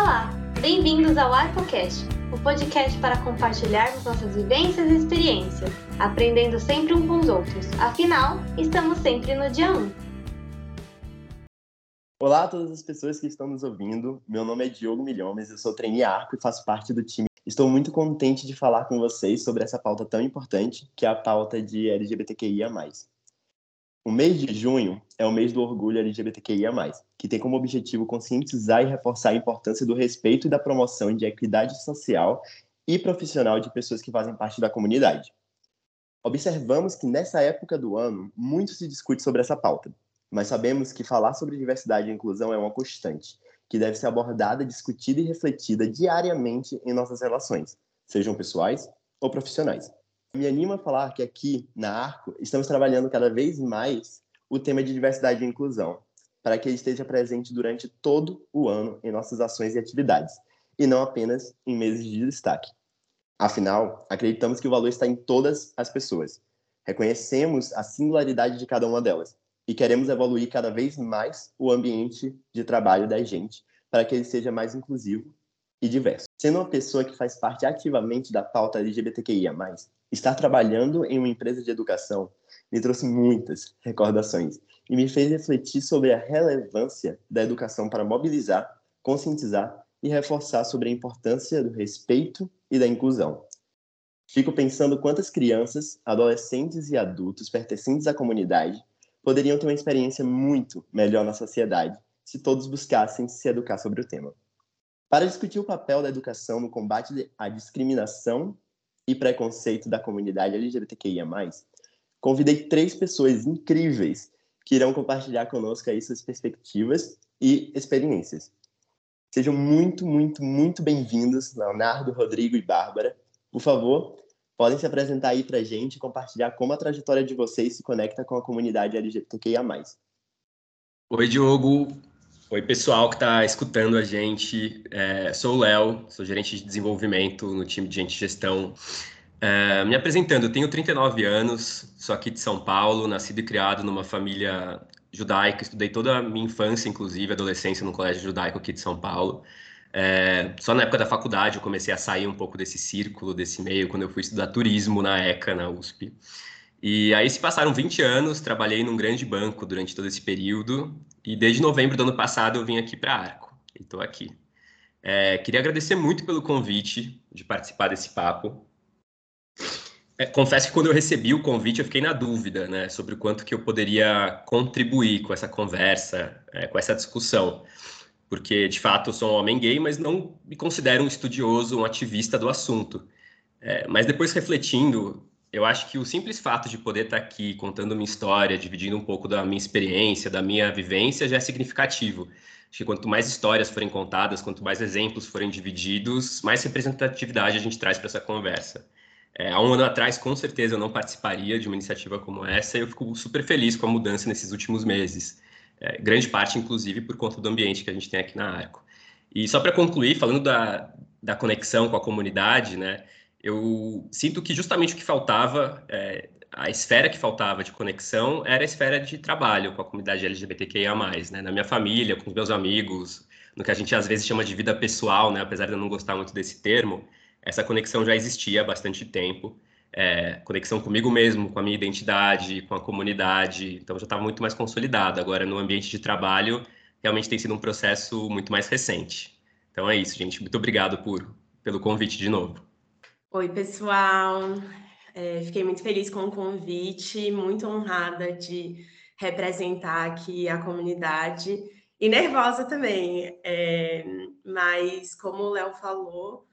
Olá, bem-vindos ao ArcoCast, o podcast para compartilharmos nossas vivências e experiências, aprendendo sempre um com os outros. Afinal, estamos sempre no dia 1. Olá a todas as pessoas que estão nos ouvindo. Meu nome é Diogo Milhomes, eu sou trainee Arco e faço parte do time. Estou muito contente de falar com vocês sobre essa pauta tão importante, que é a pauta de LGBTQIA+. O mês de junho é o mês do orgulho LGBTQIA+, que tem como objetivo conscientizar e reforçar a importância do respeito e da promoção de equidade social e profissional de pessoas que fazem parte da comunidade. Observamos que nessa época do ano muito se discute sobre essa pauta, mas sabemos que falar sobre diversidade e inclusão é uma constante, que deve ser abordada, discutida e refletida diariamente em nossas relações, sejam pessoais ou profissionais. Me anima a falar que aqui na Arco estamos trabalhando cada vez mais o tema de diversidade e inclusão, para que ele esteja presente durante todo o ano em nossas ações e atividades, e não apenas em meses de destaque. Afinal, acreditamos que o valor está em todas as pessoas. Reconhecemos a singularidade de cada uma delas e queremos evoluir cada vez mais o ambiente de trabalho da gente para que ele seja mais inclusivo e diverso. Sendo uma pessoa que faz parte ativamente da pauta LGBTQIA+, Estar trabalhando em uma empresa de educação me trouxe muitas recordações e me fez refletir sobre a relevância da educação para mobilizar, conscientizar e reforçar sobre a importância do respeito e da inclusão. Fico pensando quantas crianças, adolescentes e adultos pertencentes à comunidade poderiam ter uma experiência muito melhor na sociedade se todos buscassem se educar sobre o tema. Para discutir o papel da educação no combate à discriminação e preconceito da comunidade LGBTQIA+, convidei três pessoas incríveis que irão compartilhar conosco aí suas perspectivas e experiências. Sejam muito, muito, muito bem-vindos, Leonardo, Rodrigo e Bárbara. Por favor, podem se apresentar aí para a gente e compartilhar como a trajetória de vocês se conecta com a comunidade LGBTQIA+. Oi, Diogo. Oi, pessoal que está escutando a gente. É, sou o Léo, sou gerente de desenvolvimento no time de gente de gestão. É, me apresentando, tenho 39 anos, sou aqui de São Paulo, nascido e criado numa família judaica, estudei toda a minha infância, inclusive adolescência, no colégio judaico aqui de São Paulo. É, só na época da faculdade eu comecei a sair um pouco desse círculo, desse meio, quando eu fui estudar turismo na ECA, na USP. E aí se passaram 20 anos, trabalhei num grande banco durante todo esse período e desde novembro do ano passado eu vim aqui para Arco e estou aqui. É, queria agradecer muito pelo convite de participar desse papo. É, confesso que quando eu recebi o convite eu fiquei na dúvida né, sobre o quanto que eu poderia contribuir com essa conversa, é, com essa discussão. Porque, de fato, eu sou um homem gay, mas não me considero um estudioso, um ativista do assunto. É, mas depois refletindo, eu acho que o simples fato de poder estar aqui contando minha história, dividindo um pouco da minha experiência, da minha vivência, já é significativo. Acho que quanto mais histórias forem contadas, quanto mais exemplos forem divididos, mais representatividade a gente traz para essa conversa. É, há um ano atrás, com certeza, eu não participaria de uma iniciativa como essa e eu fico super feliz com a mudança nesses últimos meses. É, grande parte, inclusive, por conta do ambiente que a gente tem aqui na Arco. E só para concluir, falando da, da conexão com a comunidade, né? Eu sinto que justamente o que faltava, é, a esfera que faltava de conexão era a esfera de trabalho com a comunidade LGBTQIA+, né? Na minha família, com os meus amigos, no que a gente às vezes chama de vida pessoal, né? Apesar de eu não gostar muito desse termo, essa conexão já existia há bastante tempo. É, conexão comigo mesmo, com a minha identidade, com a comunidade, então já estava muito mais consolidado. Agora, no ambiente de trabalho, realmente tem sido um processo muito mais recente. Então é isso, gente. Muito obrigado por, pelo convite de novo. Oi, pessoal. É, fiquei muito feliz com o convite, muito honrada de representar aqui a comunidade e nervosa também. É, mas, como o Léo falou,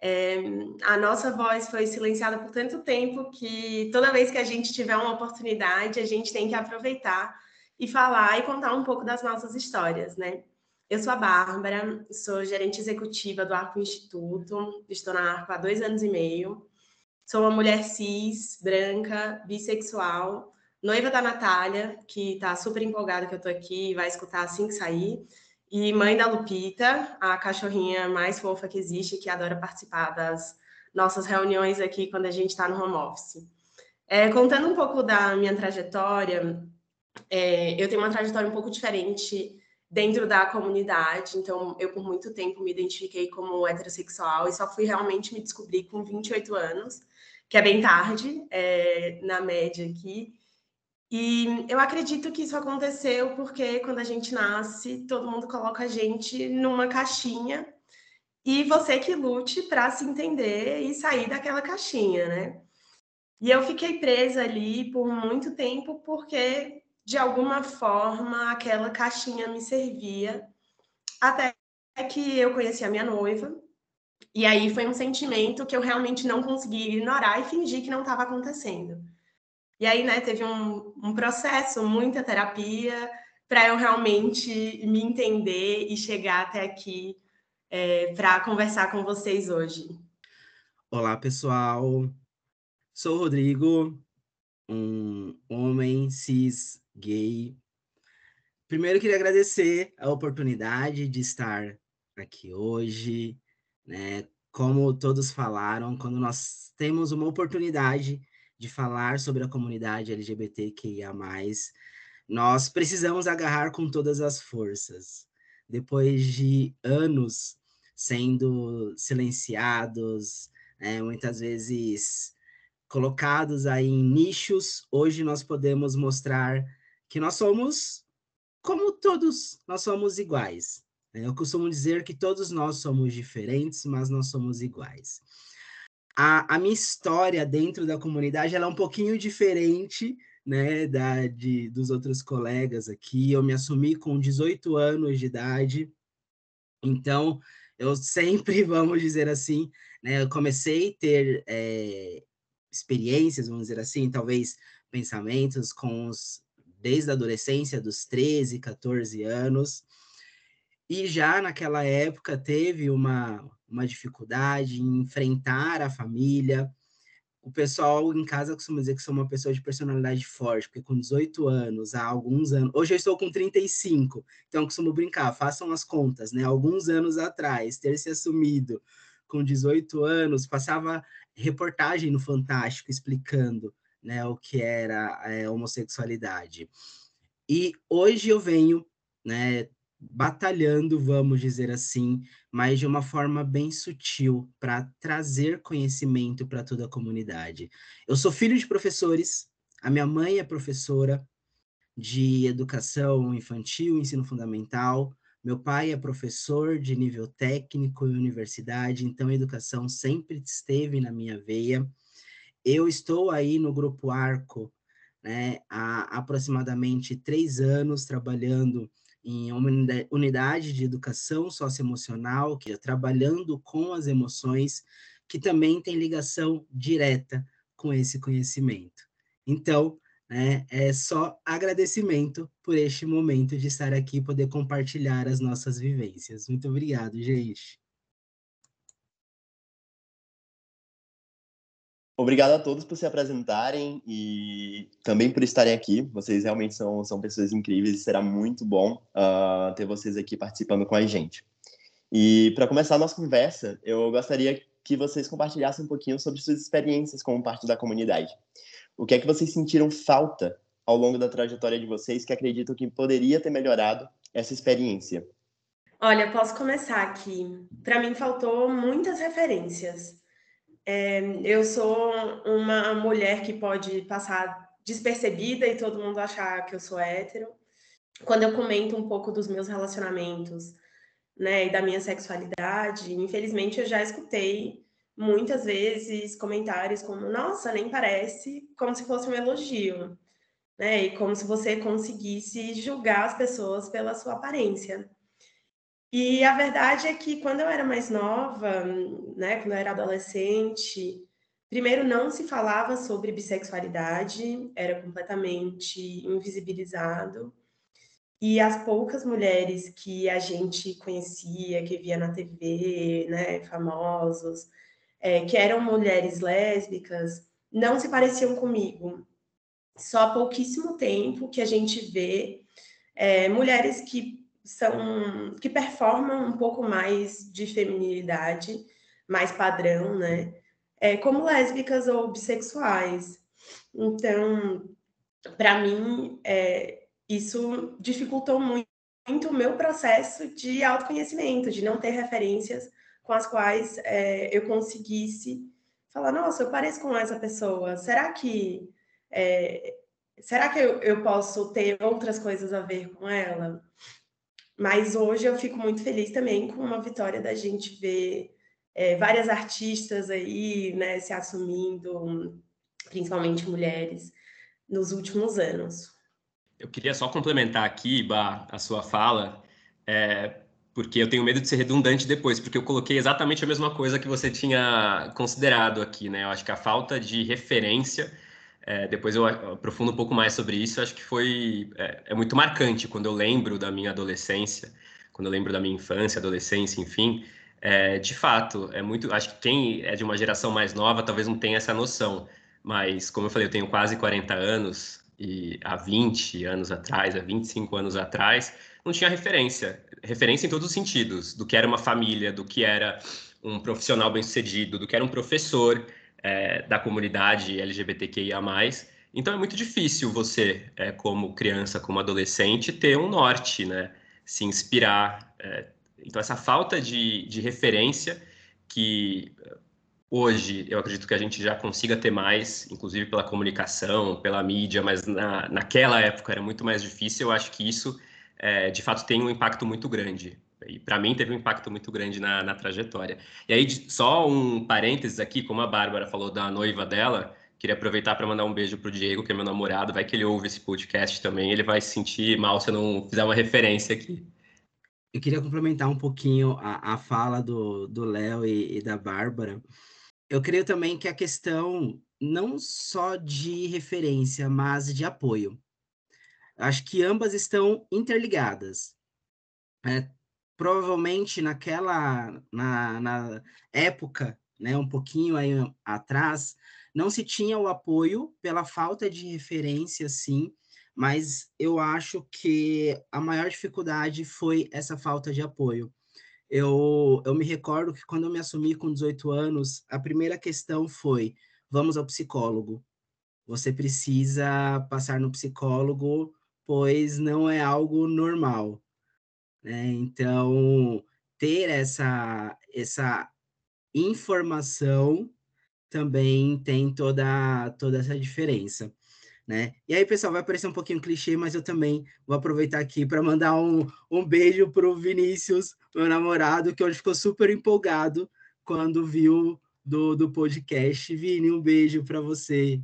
é, a nossa voz foi silenciada por tanto tempo que toda vez que a gente tiver uma oportunidade, a gente tem que aproveitar e falar e contar um pouco das nossas histórias, né? Eu sou a Bárbara, sou gerente executiva do Arco Instituto, estou na Arco há dois anos e meio. Sou uma mulher cis, branca, bissexual, noiva da Natália, que está super empolgada que eu estou aqui e vai escutar assim que sair. E mãe da Lupita, a cachorrinha mais fofa que existe, que adora participar das nossas reuniões aqui quando a gente está no home office. É, contando um pouco da minha trajetória, é, eu tenho uma trajetória um pouco diferente dentro da comunidade. Então, eu por muito tempo me identifiquei como heterossexual e só fui realmente me descobrir com 28 anos, que é bem tarde, é, na média aqui. E eu acredito que isso aconteceu porque quando a gente nasce, todo mundo coloca a gente numa caixinha e você que lute para se entender e sair daquela caixinha, né? E eu fiquei presa ali por muito tempo porque de alguma forma aquela caixinha me servia até que eu conheci a minha noiva. E aí foi um sentimento que eu realmente não consegui ignorar e fingir que não estava acontecendo. E aí, né, teve um, um processo, muita terapia, para eu realmente me entender e chegar até aqui é, para conversar com vocês hoje. Olá, pessoal. Sou o Rodrigo, um homem cis gay. Primeiro, queria agradecer a oportunidade de estar aqui hoje, né? Como todos falaram, quando nós temos uma oportunidade de falar sobre a comunidade LGBTQIA+, nós precisamos agarrar com todas as forças. Depois de anos sendo silenciados, é, muitas vezes colocados aí em nichos, hoje nós podemos mostrar que nós somos como todos, nós somos iguais. Né? Eu costumo dizer que todos nós somos diferentes, mas nós somos iguais. A, a minha história dentro da comunidade é um pouquinho diferente né, da, de, dos outros colegas aqui. Eu me assumi com 18 anos de idade, então eu sempre, vamos dizer assim, né, eu comecei a ter é, experiências, vamos dizer assim, talvez pensamentos com os desde a adolescência, dos 13, 14 anos. E já naquela época teve uma, uma dificuldade em enfrentar a família. O pessoal em casa costuma dizer que sou uma pessoa de personalidade forte, porque com 18 anos, há alguns anos. Hoje eu estou com 35, então costumo brincar, façam as contas, né? Alguns anos atrás, ter se assumido com 18 anos, passava reportagem no Fantástico explicando né, o que era é, homossexualidade. E hoje eu venho, né, batalhando, vamos dizer assim, mas de uma forma bem sutil para trazer conhecimento para toda a comunidade. Eu sou filho de professores, a minha mãe é professora de educação infantil, ensino fundamental, meu pai é professor de nível técnico e universidade, então a educação sempre esteve na minha veia. Eu estou aí no Grupo Arco né, há aproximadamente três anos trabalhando em uma unidade de educação socioemocional, que é trabalhando com as emoções, que também tem ligação direta com esse conhecimento. Então, né, é só agradecimento por este momento de estar aqui e poder compartilhar as nossas vivências. Muito obrigado, gente. Obrigado a todos por se apresentarem e também por estarem aqui. Vocês realmente são, são pessoas incríveis e será muito bom uh, ter vocês aqui participando com a gente. E para começar a nossa conversa, eu gostaria que vocês compartilhassem um pouquinho sobre suas experiências como parte da comunidade. O que é que vocês sentiram falta ao longo da trajetória de vocês que acreditam que poderia ter melhorado essa experiência? Olha, posso começar aqui. Para mim faltou muitas referências é, eu sou uma mulher que pode passar despercebida e todo mundo achar que eu sou hétero. Quando eu comento um pouco dos meus relacionamentos, né, e da minha sexualidade, infelizmente eu já escutei muitas vezes comentários como: "Nossa, nem parece", como se fosse um elogio, né? E como se você conseguisse julgar as pessoas pela sua aparência. E a verdade é que quando eu era mais nova, né, quando eu era adolescente, primeiro não se falava sobre bissexualidade, era completamente invisibilizado. E as poucas mulheres que a gente conhecia, que via na TV, né, famosos, é, que eram mulheres lésbicas, não se pareciam comigo. Só há pouquíssimo tempo que a gente vê é, mulheres que são que performam um pouco mais de feminilidade, mais padrão, né? É, como lésbicas ou bissexuais. Então, para mim, é, isso dificultou muito o meu processo de autoconhecimento, de não ter referências com as quais é, eu conseguisse falar, nossa, eu pareço com essa pessoa. Será que é, será que eu, eu posso ter outras coisas a ver com ela? Mas hoje eu fico muito feliz também com uma vitória da gente ver é, várias artistas aí, né, se assumindo, principalmente mulheres, nos últimos anos. Eu queria só complementar aqui, Bah, a sua fala, é, porque eu tenho medo de ser redundante depois, porque eu coloquei exatamente a mesma coisa que você tinha considerado aqui, né? Eu acho que a falta de referência, é, depois eu aprofundo um pouco mais sobre isso, acho que foi é, é, muito marcante quando eu lembro da minha adolescência, quando eu lembro da minha infância, adolescência, enfim. É, de fato, é muito. Acho que quem é de uma geração mais nova talvez não tenha essa noção, mas como eu falei, eu tenho quase 40 anos, e há 20 anos atrás, há 25 anos atrás, não tinha referência. Referência em todos os sentidos, do que era uma família, do que era um profissional bem-sucedido, do que era um professor é, da comunidade LGBTQIA+. Então é muito difícil você, é, como criança, como adolescente, ter um norte, né? Se inspirar. É, então essa falta de, de referência que Hoje, eu acredito que a gente já consiga ter mais, inclusive pela comunicação, pela mídia, mas na, naquela época era muito mais difícil. Eu acho que isso, é, de fato, tem um impacto muito grande. E para mim teve um impacto muito grande na, na trajetória. E aí, só um parênteses aqui, como a Bárbara falou da noiva dela, queria aproveitar para mandar um beijo pro Diego, que é meu namorado. Vai que ele ouve esse podcast também, ele vai se sentir mal se eu não fizer uma referência aqui. Eu queria complementar um pouquinho a, a fala do Léo e, e da Bárbara eu creio também que a questão não só de referência, mas de apoio. Acho que ambas estão interligadas. É, provavelmente naquela na, na época, né, um pouquinho aí atrás, não se tinha o apoio pela falta de referência, sim, mas eu acho que a maior dificuldade foi essa falta de apoio. Eu, eu me recordo que quando eu me assumi com 18 anos, a primeira questão foi: vamos ao psicólogo. Você precisa passar no psicólogo, pois não é algo normal. Né? Então, ter essa, essa informação também tem toda, toda essa diferença né? E aí, pessoal, vai parecer um pouquinho clichê, mas eu também vou aproveitar aqui para mandar um, um beijo para o Vinícius, meu namorado, que hoje ficou super empolgado quando viu do, do podcast. Vini, um beijo para você.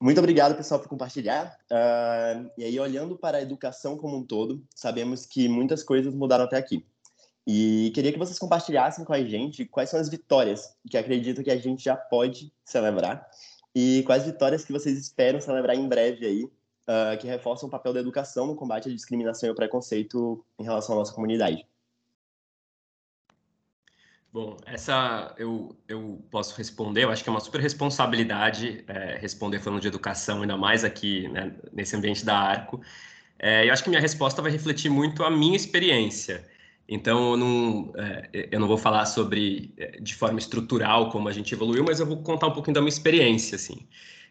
Muito obrigado, pessoal, por compartilhar. Uh, e aí, olhando para a educação como um todo, sabemos que muitas coisas mudaram até aqui. E queria que vocês compartilhassem com a gente quais são as vitórias que acredito que a gente já pode celebrar e quais vitórias que vocês esperam celebrar em breve aí, uh, que reforçam o papel da educação no combate à discriminação e ao preconceito em relação à nossa comunidade? Bom, essa eu, eu posso responder, eu acho que é uma super responsabilidade é, responder falando de educação, ainda mais aqui né, nesse ambiente da Arco. É, eu acho que minha resposta vai refletir muito a minha experiência. Então, eu não, é, eu não vou falar sobre, é, de forma estrutural, como a gente evoluiu, mas eu vou contar um pouquinho da minha experiência, assim.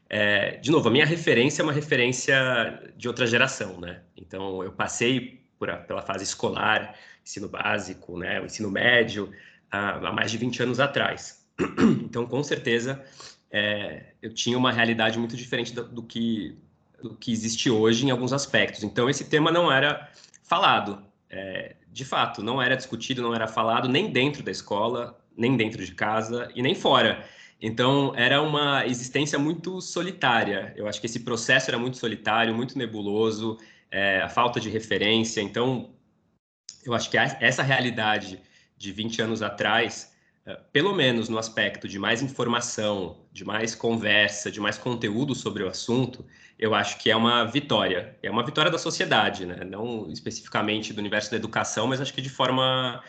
É, de novo, a minha referência é uma referência de outra geração, né? Então, eu passei a, pela fase escolar, ensino básico, né, o ensino médio, há, mais de 20 anos atrás. Então, com certeza, é, eu tinha uma realidade muito diferente do, do, que, do que existe hoje em alguns aspectos. Então, esse tema não era falado. É, de fato, não era discutido, não era falado nem dentro da escola, nem dentro de casa e nem fora. Então, era uma existência muito solitária. Eu acho que esse processo era muito solitário, muito nebuloso, é, a falta de referência. Então, eu acho que essa realidade de 20 anos atrás, é, pelo menos no aspecto de mais informação, de mais conversa, de mais conteúdo sobre o assunto, eu acho que é uma vitória. É uma vitória da sociedade, né? Não especificamente do universo da educação, mas acho que de forma,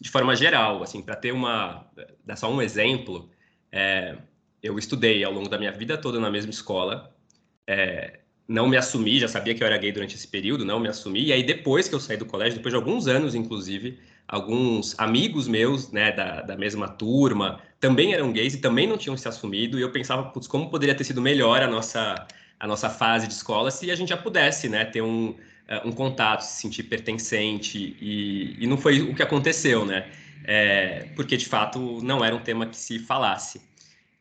de forma geral. Assim, para ter uma, dar só um exemplo, é, eu estudei ao longo da minha vida toda na mesma escola. É, não me assumi, já sabia que eu era gay durante esse período, não me assumi. E aí depois que eu saí do colégio, depois de alguns anos, inclusive, alguns amigos meus, né, da, da mesma turma, também eram gays e também não tinham se assumido. E eu pensava, putz, como poderia ter sido melhor a nossa a nossa fase de escola se a gente já pudesse, né, ter um, uh, um contato, se sentir pertencente, e, e não foi o que aconteceu, né, é, porque de fato não era um tema que se falasse.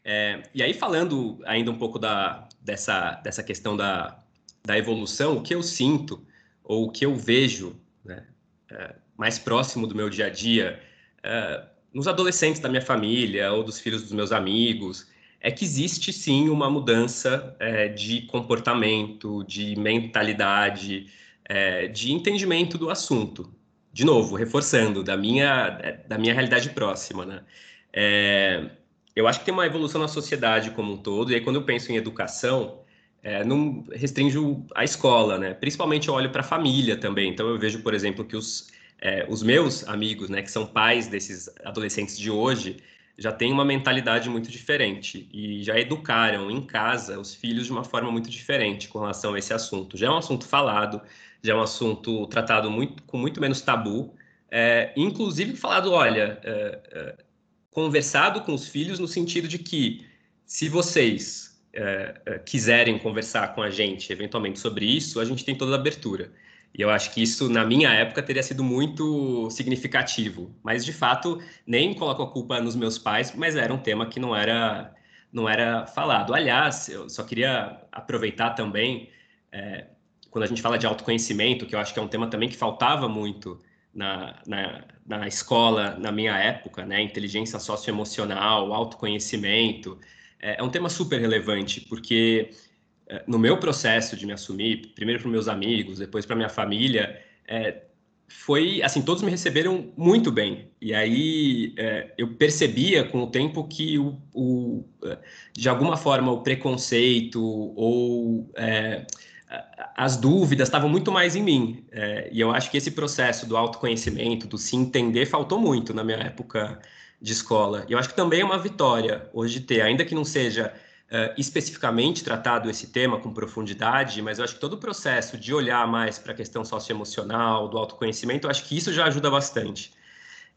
É, e aí, falando ainda um pouco da, dessa, dessa questão da, da evolução, o que eu sinto, ou o que eu vejo né, é, mais próximo do meu dia a dia, é, nos adolescentes da minha família ou dos filhos dos meus amigos, é que existe sim uma mudança é, de comportamento, de mentalidade, é, de entendimento do assunto. De novo, reforçando, da minha, da minha realidade próxima. Né? É, eu acho que tem uma evolução na sociedade como um todo, e aí quando eu penso em educação, é, não restringo a escola, né? Principalmente eu olho para a família também. Então eu vejo, por exemplo, que os, é, os meus amigos, né, que são pais desses adolescentes de hoje, já têm uma mentalidade muito diferente e já educaram em casa os filhos de uma forma muito diferente com relação a esse assunto. Já é um assunto falado, já é um assunto tratado muito, com muito menos tabu, é, inclusive falado, olha, é, é, conversado com os filhos no sentido de que se vocês é, é, quiserem conversar com a gente eventualmente sobre isso, a gente tem toda a abertura. E eu acho que isso, na minha época, teria sido muito significativo. Mas, de fato, nem coloco a culpa nos meus pais, mas era um tema que não era, não era falado. Aliás, eu só queria aproveitar também, é, quando a gente fala de autoconhecimento, que eu acho que é um tema também que faltava muito na, na, na escola, na minha época, né? Inteligência socioemocional, autoconhecimento. É, é um tema super relevante, porque no meu processo de me assumir, primeiro para meus amigos, depois para minha família, é, foi assim, todos me receberam muito bem. E aí é, eu percebia com o tempo que o, o, é, de alguma forma o preconceito ou é, as dúvidas estavam muito mais em mim. É, e eu acho que esse processo do autoconhecimento, do se entender, faltou muito na minha época de escola. E eu acho que também é uma vitória hoje ter, ainda que não seja uh, especificamente tratado esse tema com profundidade, mas eu acho que todo o processo de olhar mais para a questão socioemocional, do autoconhecimento, eu acho que isso já ajuda bastante.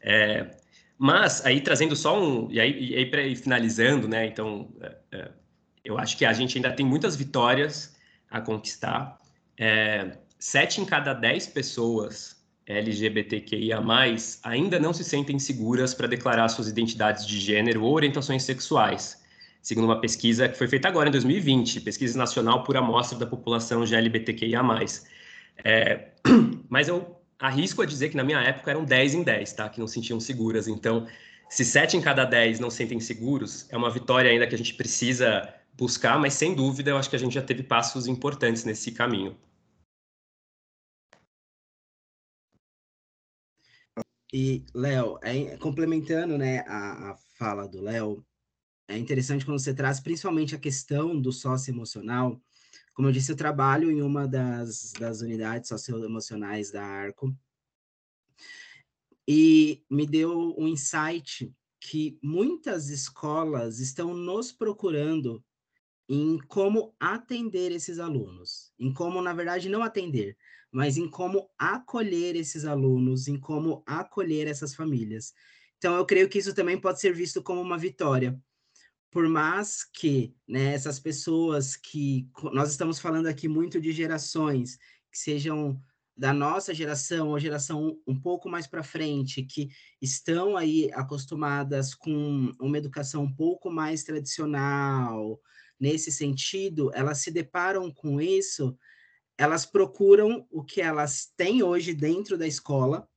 É, mas aí trazendo só um e aí, e aí para ir finalizando, né? Então, uh, eu acho que a gente ainda tem muitas vitórias a conquistar. É, sete em cada dez pessoas LGBTQIA+, ainda não se sentem seguras para declarar suas identidades de gênero ou orientações sexuais segundo uma pesquisa que foi feita agora, em 2020, pesquisa nacional por amostra da população LGBTQIA+. É, mas eu arrisco a dizer que na minha época eram 10 em 10, tá? Que não se sentiam seguras. Então, se 7 em cada 10 não sentem seguros, é uma vitória ainda que a gente precisa buscar, mas sem dúvida eu acho que a gente já teve passos importantes nesse caminho. E, Léo, é, complementando né, a, a fala do Léo, é interessante quando você traz principalmente a questão do socioemocional. Como eu disse, eu trabalho em uma das, das unidades socioemocionais da ARCO e me deu um insight que muitas escolas estão nos procurando em como atender esses alunos, em como, na verdade, não atender, mas em como acolher esses alunos, em como acolher essas famílias. Então, eu creio que isso também pode ser visto como uma vitória, por mais que né, essas pessoas que nós estamos falando aqui muito de gerações que sejam da nossa geração ou geração um pouco mais para frente, que estão aí acostumadas com uma educação um pouco mais tradicional, nesse sentido, elas se deparam com isso, elas procuram o que elas têm hoje dentro da escola.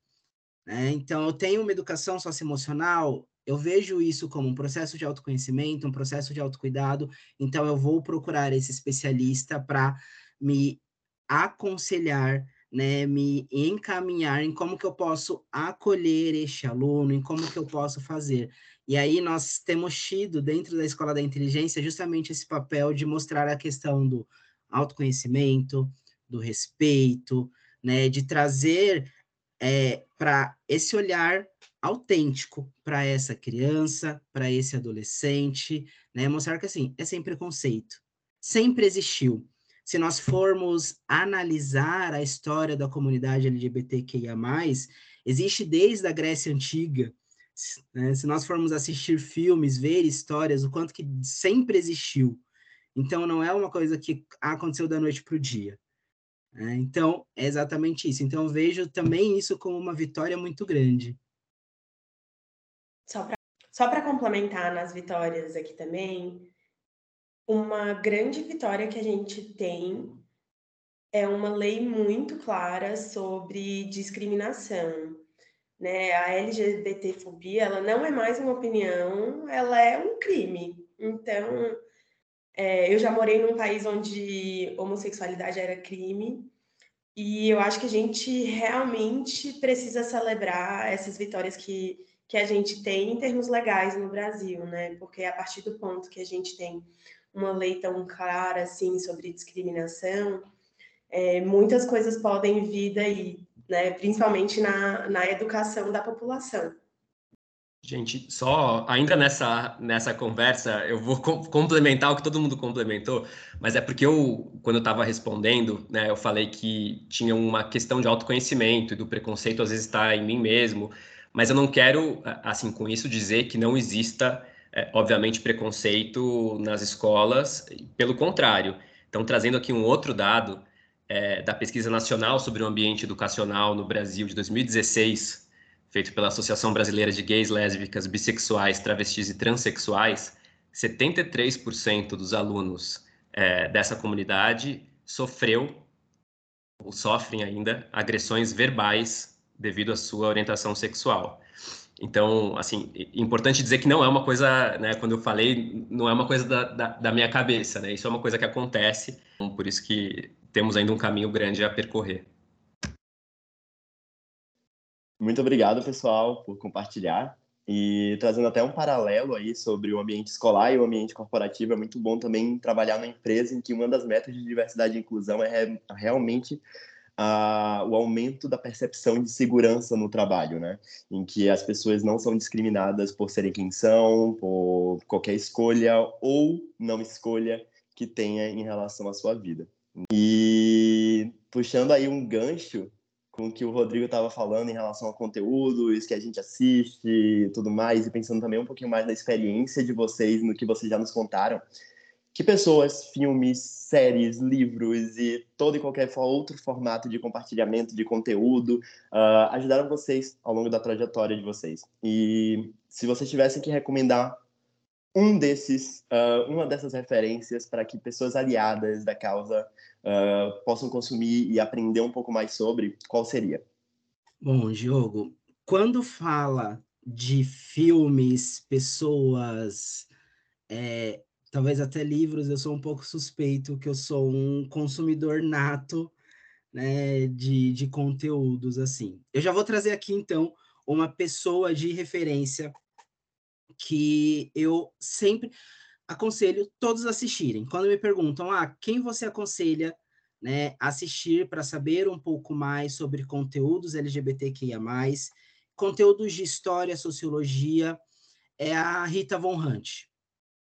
Né? Então, eu tenho uma educação socioemocional, eu vejo isso como um processo de autoconhecimento, um processo de autocuidado, então eu vou procurar esse especialista para me aconselhar, né, me encaminhar em como que eu posso acolher este aluno, em como que eu posso fazer. E aí nós temos tido dentro da Escola da Inteligência justamente esse papel de mostrar a questão do autoconhecimento, do respeito, né, de trazer é, para esse olhar autêntico para essa criança, para esse adolescente, né? Mostrar que assim, é sem preconceito, sempre existiu. Se nós formos analisar a história da comunidade LGBTQIA+, existe desde a Grécia Antiga, né? se nós formos assistir filmes, ver histórias, o quanto que sempre existiu. Então, não é uma coisa que aconteceu da noite para o dia. É, então, é exatamente isso. Então, vejo também isso como uma vitória muito grande. Só para complementar nas vitórias aqui também, uma grande vitória que a gente tem é uma lei muito clara sobre discriminação. Né? A LGBTfobia ela não é mais uma opinião, ela é um crime. Então, é, eu já morei num país onde homossexualidade era crime, e eu acho que a gente realmente precisa celebrar essas vitórias que, que a gente tem em termos legais no Brasil, né? Porque a partir do ponto que a gente tem uma lei tão clara assim sobre discriminação, é, muitas coisas podem vir daí, né? Principalmente na, na educação da população. Gente, só ainda nessa, nessa conversa, eu vou complementar o que todo mundo complementou, mas é porque eu, quando eu estava respondendo, né, eu falei que tinha uma questão de autoconhecimento e do preconceito às vezes está em mim mesmo, mas eu não quero, assim, com isso dizer que não exista, é, obviamente, preconceito nas escolas, pelo contrário. Então, trazendo aqui um outro dado é, da Pesquisa Nacional sobre o Ambiente Educacional no Brasil de 2016, feito pela Associação Brasileira de Gays, Lésbicas, Bissexuais, Travestis e Transsexuais, 73% dos alunos é, dessa comunidade sofreu ou sofrem ainda agressões verbais devido à sua orientação sexual. Então, assim, importante dizer que não é uma coisa, né, quando eu falei, não é uma coisa da, da, da minha cabeça, né, isso é uma coisa que acontece, por isso que temos ainda um caminho grande a percorrer. Muito obrigado, pessoal, por compartilhar. E trazendo até um paralelo aí sobre o ambiente escolar e o ambiente corporativo, é muito bom também trabalhar na empresa em que uma das metas de diversidade e inclusão é realmente o aumento da percepção de segurança no trabalho, né? Em que as pessoas não são discriminadas por serem quem são, por qualquer escolha ou não escolha que tenha em relação à sua vida. E puxando aí um gancho com o que o Rodrigo estava falando em relação ao conteúdo, isso que a gente assiste e tudo mais, e pensando também um pouquinho mais na experiência de vocês, no que vocês já nos contaram. Que pessoas, filmes, séries, livros e todo e qualquer outro formato de compartilhamento de conteúdo uh, ajudaram vocês ao longo da trajetória de vocês? E se vocês tivessem que recomendar um desses, uh, uma dessas referências para que pessoas aliadas da causa uh, possam consumir e aprender um pouco mais sobre, qual seria? Bom, Diogo, quando fala de filmes, pessoas, é, talvez até livros, eu sou um pouco suspeito que eu sou um consumidor nato né, de, de conteúdos assim. Eu já vou trazer aqui então uma pessoa de referência que eu sempre aconselho todos assistirem. Quando me perguntam, ah, quem você aconselha né, assistir para saber um pouco mais sobre conteúdos LGBTQIA+, conteúdos de história, sociologia, é a Rita Von Hunt.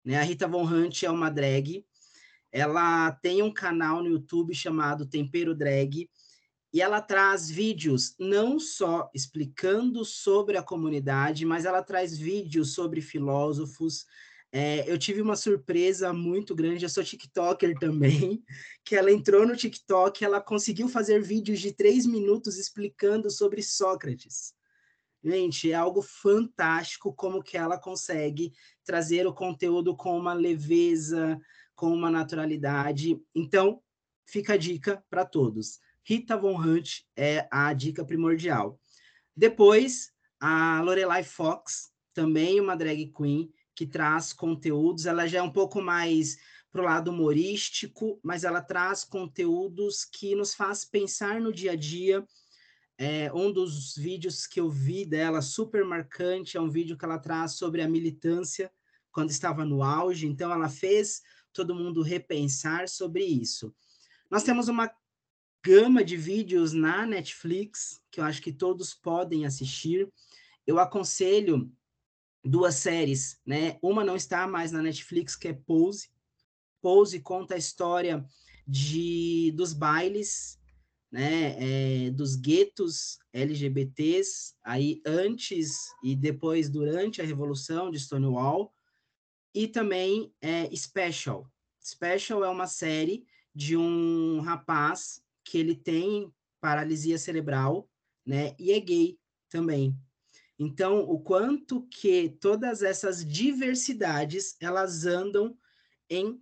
Né? A Rita Von Hunt é uma drag, ela tem um canal no YouTube chamado Tempero Drag, e ela traz vídeos não só explicando sobre a comunidade, mas ela traz vídeos sobre filósofos. É, eu tive uma surpresa muito grande, eu sou TikToker também, que ela entrou no TikTok, ela conseguiu fazer vídeos de três minutos explicando sobre Sócrates. Gente, é algo fantástico como que ela consegue trazer o conteúdo com uma leveza, com uma naturalidade. Então, fica a dica para todos. Rita Von Hunt é a dica primordial. Depois, a Lorelai Fox, também uma drag queen, que traz conteúdos, ela já é um pouco mais para o lado humorístico, mas ela traz conteúdos que nos faz pensar no dia a dia. É, um dos vídeos que eu vi dela, super marcante, é um vídeo que ela traz sobre a militância quando estava no auge, então ela fez todo mundo repensar sobre isso. Nós temos uma gama de vídeos na Netflix, que eu acho que todos podem assistir. Eu aconselho duas séries, né? Uma não está mais na Netflix, que é Pose. Pose conta a história de dos bailes, né? É, dos guetos LGBTs, aí antes e depois durante a revolução de Stonewall, e também é, Special, Special é uma série de um rapaz que ele tem paralisia cerebral, né? E é gay também. Então, o quanto que todas essas diversidades elas andam em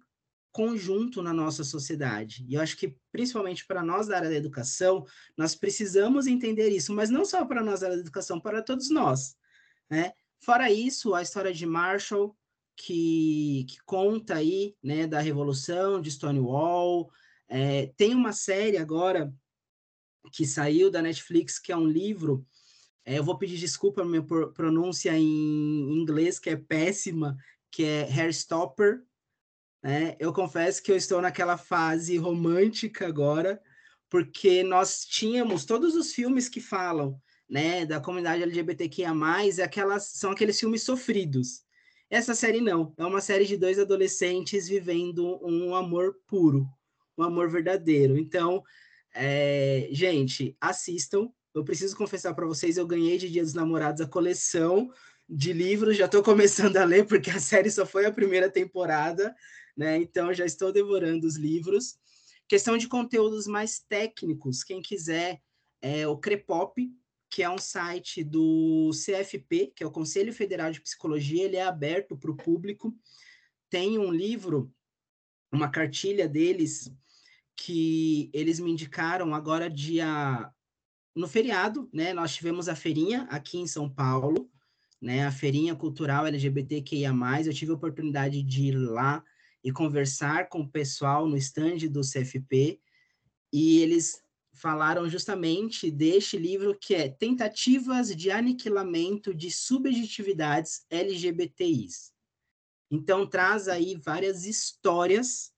conjunto na nossa sociedade. E eu acho que, principalmente para nós da área da educação, nós precisamos entender isso, mas não só para nós da área da educação, para todos nós. Né? Fora isso, a história de Marshall, que, que conta aí né, da Revolução, de Stonewall. É, tem uma série agora que saiu da Netflix, que é um livro. É, eu vou pedir desculpa minha pronúncia em inglês, que é péssima, que é Hairstopper, né? Eu confesso que eu estou naquela fase romântica agora, porque nós tínhamos todos os filmes que falam né, da comunidade LGBTQIA+, é aquelas, são aqueles filmes sofridos. Essa série não, é uma série de dois adolescentes vivendo um amor puro, um amor verdadeiro. Então, é, gente, assistam. Eu preciso confessar para vocês, eu ganhei de Dia dos Namorados a coleção de livros, já estou começando a ler, porque a série só foi a primeira temporada, né? Então já estou devorando os livros. Questão de conteúdos mais técnicos, quem quiser, é o Crepop, que é um site do CFP, que é o Conselho Federal de Psicologia, ele é aberto para o público. Tem um livro, uma cartilha deles, que eles me indicaram agora dia no feriado, né? Nós tivemos a feirinha aqui em São Paulo, né? A feirinha cultural LGBTQIA+. Eu tive a oportunidade de ir lá e conversar com o pessoal no stand do CFP e eles falaram justamente deste livro que é Tentativas de Aniquilamento de Subjetividades LGBTIs. Então traz aí várias histórias,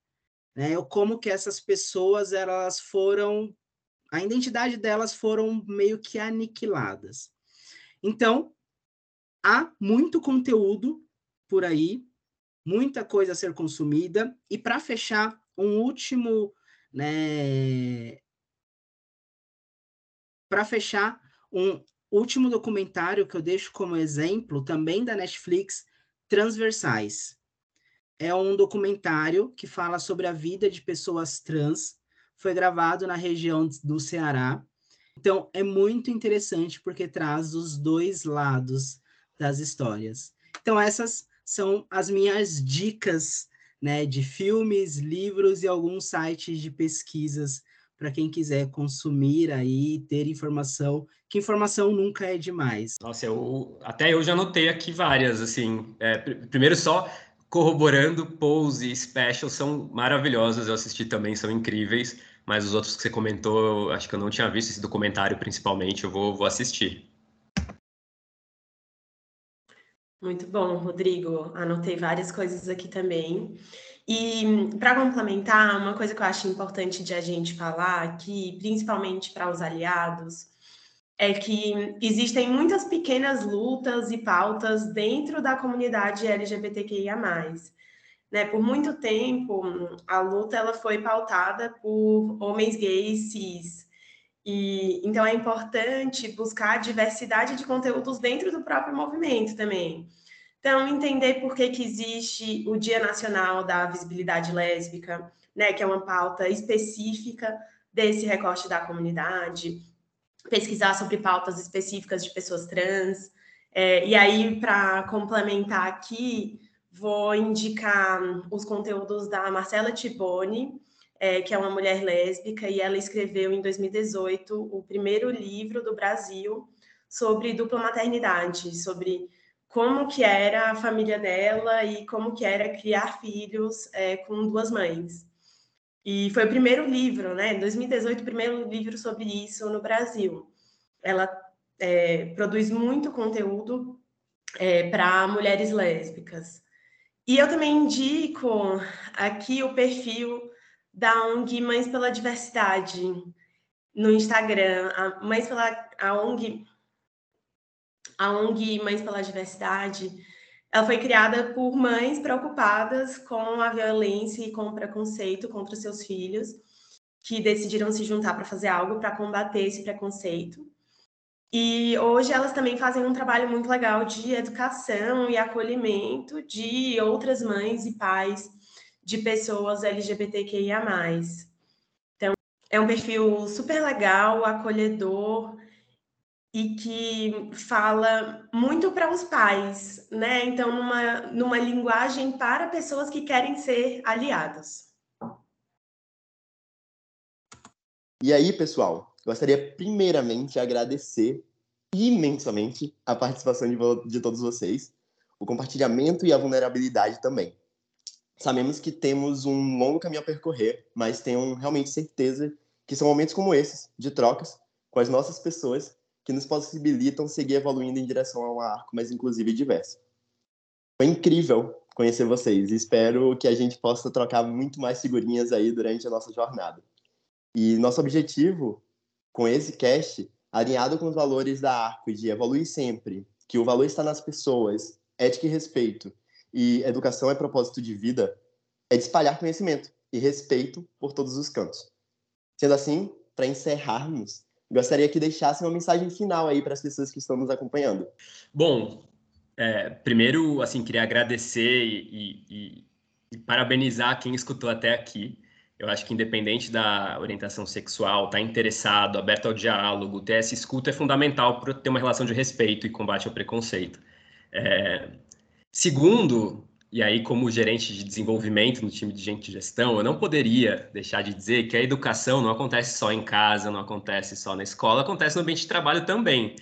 né, como que essas pessoas elas foram a identidade delas foram meio que aniquiladas. Então, há muito conteúdo por aí muita coisa a ser consumida. E para fechar, um último, né? Para fechar, um último documentário que eu deixo como exemplo, também da Netflix, Transversais. É um documentário que fala sobre a vida de pessoas trans. Foi gravado na região do Ceará. Então, é muito interessante porque traz os dois lados das histórias. Então, essas são as minhas dicas né, de filmes, livros e alguns sites de pesquisas para quem quiser consumir aí, ter informação, que informação nunca é demais. Nossa, eu até eu já anotei aqui várias, assim, é, primeiro só corroborando, Pose e Special são maravilhosos, eu assisti também, são incríveis, mas os outros que você comentou, acho que eu não tinha visto esse documentário principalmente, eu vou, vou assistir. Muito bom, Rodrigo. Anotei várias coisas aqui também. E para complementar, uma coisa que eu acho importante de a gente falar aqui, principalmente para os aliados, é que existem muitas pequenas lutas e pautas dentro da comunidade LGBTQIA+. Né? Por muito tempo, a luta ela foi pautada por homens gays cis, e então é importante buscar diversidade de conteúdos dentro do próprio movimento também. Então, entender por que, que existe o Dia Nacional da Visibilidade Lésbica, né, que é uma pauta específica desse recorte da comunidade, pesquisar sobre pautas específicas de pessoas trans. É, e aí, para complementar aqui, vou indicar os conteúdos da Marcela Tiboni, é, que é uma mulher lésbica, e ela escreveu em 2018 o primeiro livro do Brasil sobre dupla maternidade, sobre como que era a família dela e como que era criar filhos é, com duas mães. E foi o primeiro livro, né? Em 2018, o primeiro livro sobre isso no Brasil. Ela é, produz muito conteúdo é, para mulheres lésbicas. E eu também indico aqui o perfil da ONG Mães pela Diversidade no Instagram, a Mães pela a ONG a ONG Mães pela Diversidade, ela foi criada por mães preocupadas com a violência e com o preconceito contra seus filhos, que decidiram se juntar para fazer algo para combater esse preconceito. E hoje elas também fazem um trabalho muito legal de educação e acolhimento de outras mães e pais de pessoas LGBTQIA+. Então, é um perfil super legal, acolhedor e que fala muito para os pais, né? Então, numa, numa linguagem para pessoas que querem ser aliados. E aí, pessoal, gostaria primeiramente de agradecer imensamente a participação de, de todos vocês, o compartilhamento e a vulnerabilidade também. Sabemos que temos um longo caminho a percorrer, mas tenham realmente certeza que são momentos como esses, de trocas com as nossas pessoas, que nos possibilitam seguir evoluindo em direção a um arco mais inclusivo e diverso. Foi incrível conhecer vocês e espero que a gente possa trocar muito mais figurinhas aí durante a nossa jornada. E nosso objetivo com esse cast, alinhado com os valores da Arco de evoluir sempre, que o valor está nas pessoas, ética e respeito, e educação é propósito de vida, é de espalhar conhecimento e respeito por todos os cantos. Sendo assim, para encerrarmos, gostaria que deixasse uma mensagem final aí para as pessoas que estão nos acompanhando. Bom, é, primeiro, assim, queria agradecer e, e, e parabenizar quem escutou até aqui. Eu acho que independente da orientação sexual, estar tá interessado, aberto ao diálogo, ter essa escuta é fundamental para ter uma relação de respeito e combate ao preconceito. É... Segundo, e aí como gerente de desenvolvimento no time de gente de gestão, eu não poderia deixar de dizer que a educação não acontece só em casa, não acontece só na escola, acontece no ambiente de trabalho também.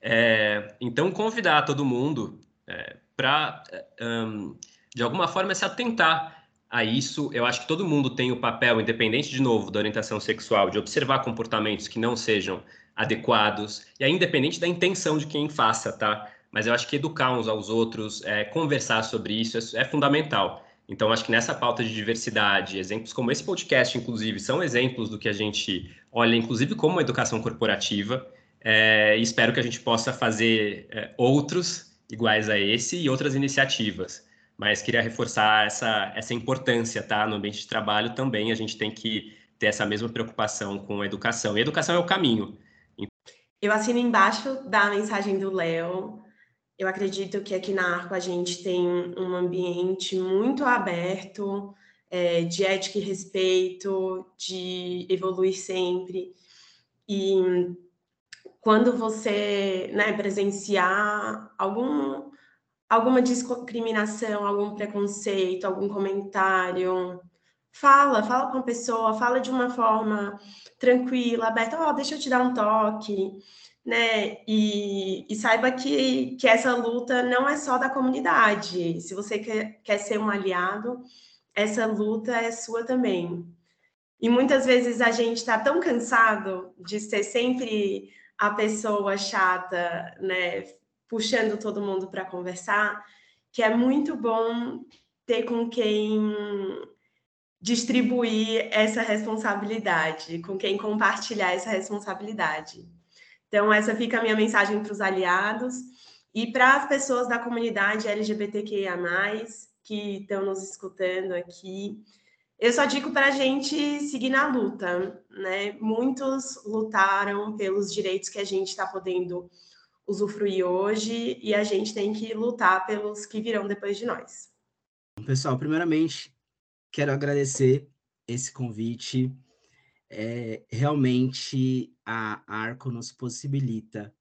É... Então, convidar todo mundo é, para, um, de alguma forma, se atentar a isso, eu acho que todo mundo tem o papel, independente de novo da orientação sexual, de observar comportamentos que não sejam adequados, e aí independente da intenção de quem faça, tá? Mas eu acho que educar uns aos outros, é, conversar sobre isso é, é fundamental. Então, acho que nessa pauta de diversidade, exemplos como esse podcast, inclusive, são exemplos do que a gente olha, inclusive, como educação corporativa. É, espero que a gente possa fazer é, outros iguais a esse e outras iniciativas mas queria reforçar essa, essa importância, tá? No ambiente de trabalho também a gente tem que ter essa mesma preocupação com a educação. E a educação é o caminho. Eu assino embaixo da mensagem do Léo. Eu acredito que aqui na Arco a gente tem um ambiente muito aberto, é, de ética e respeito, de evoluir sempre. E quando você né, presenciar algum alguma discriminação, algum preconceito, algum comentário, fala, fala com a pessoa, fala de uma forma tranquila, aberta, ó, oh, deixa eu te dar um toque, né? E, e, saiba que, que essa luta não é só da comunidade. Se você quer, quer ser um aliado, essa luta é sua também. E muitas vezes a gente está tão cansado de ser sempre a pessoa chata, né? puxando todo mundo para conversar, que é muito bom ter com quem distribuir essa responsabilidade, com quem compartilhar essa responsabilidade. Então, essa fica a minha mensagem para os aliados e para as pessoas da comunidade LGBTQIA, que estão nos escutando aqui. Eu só digo para a gente seguir na luta, né? Muitos lutaram pelos direitos que a gente está podendo usufruir hoje e a gente tem que lutar pelos que virão depois de nós. Pessoal, primeiramente, quero agradecer esse convite. É, realmente, a Arco nos possibilita,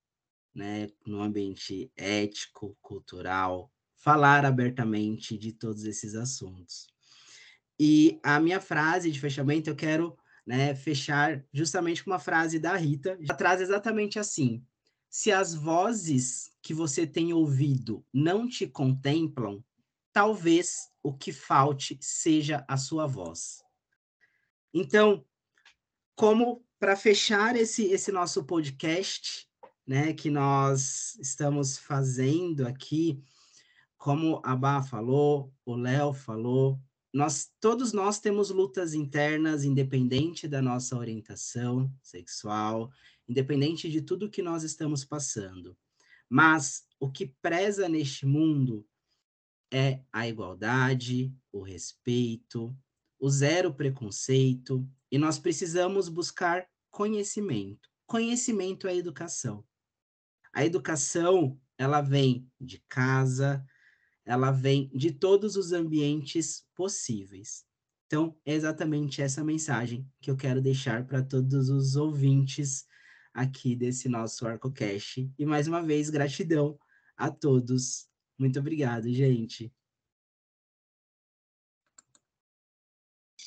né, no ambiente ético, cultural, falar abertamente de todos esses assuntos. E a minha frase de fechamento, eu quero né, fechar justamente com uma frase da Rita, já traz exatamente assim: se as vozes que você tem ouvido não te contemplam, talvez o que falte seja a sua voz. Então, como para fechar esse, esse nosso podcast, né, que nós estamos fazendo aqui, como a Bá falou, o Léo falou, nós todos nós temos lutas internas independente da nossa orientação sexual, independente de tudo que nós estamos passando. Mas o que preza neste mundo é a igualdade, o respeito, o zero preconceito, e nós precisamos buscar conhecimento. Conhecimento é educação. A educação, ela vem de casa, ela vem de todos os ambientes possíveis. Então, é exatamente essa mensagem que eu quero deixar para todos os ouvintes aqui desse nosso ArcoCast. E mais uma vez, gratidão a todos. Muito obrigado, gente.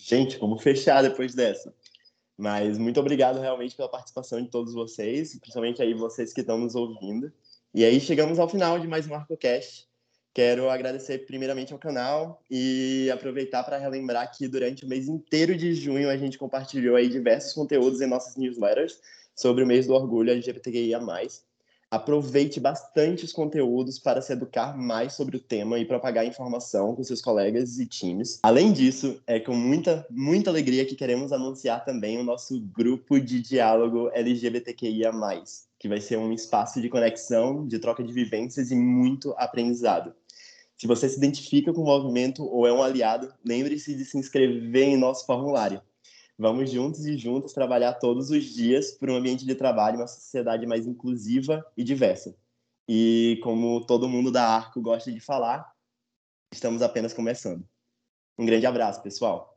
Gente, como fechar depois dessa? Mas muito obrigado realmente pela participação de todos vocês, principalmente aí vocês que estão nos ouvindo. E aí chegamos ao final de mais um ArcoCast. Quero agradecer primeiramente ao canal e aproveitar para relembrar que durante o mês inteiro de junho a gente compartilhou aí diversos conteúdos em nossas newsletters sobre o mês do orgulho LGBTQIA+. Aproveite bastante os conteúdos para se educar mais sobre o tema e propagar informação com seus colegas e times. Além disso, é com muita, muita alegria que queremos anunciar também o nosso grupo de diálogo LGBTQIA+, que vai ser um espaço de conexão, de troca de vivências e muito aprendizado. Se você se identifica com o movimento ou é um aliado, lembre-se de se inscrever em nosso formulário. Vamos juntos e juntas trabalhar todos os dias por um ambiente de trabalho, uma sociedade mais inclusiva e diversa. E como todo mundo da Arco gosta de falar, estamos apenas começando. Um grande abraço, pessoal.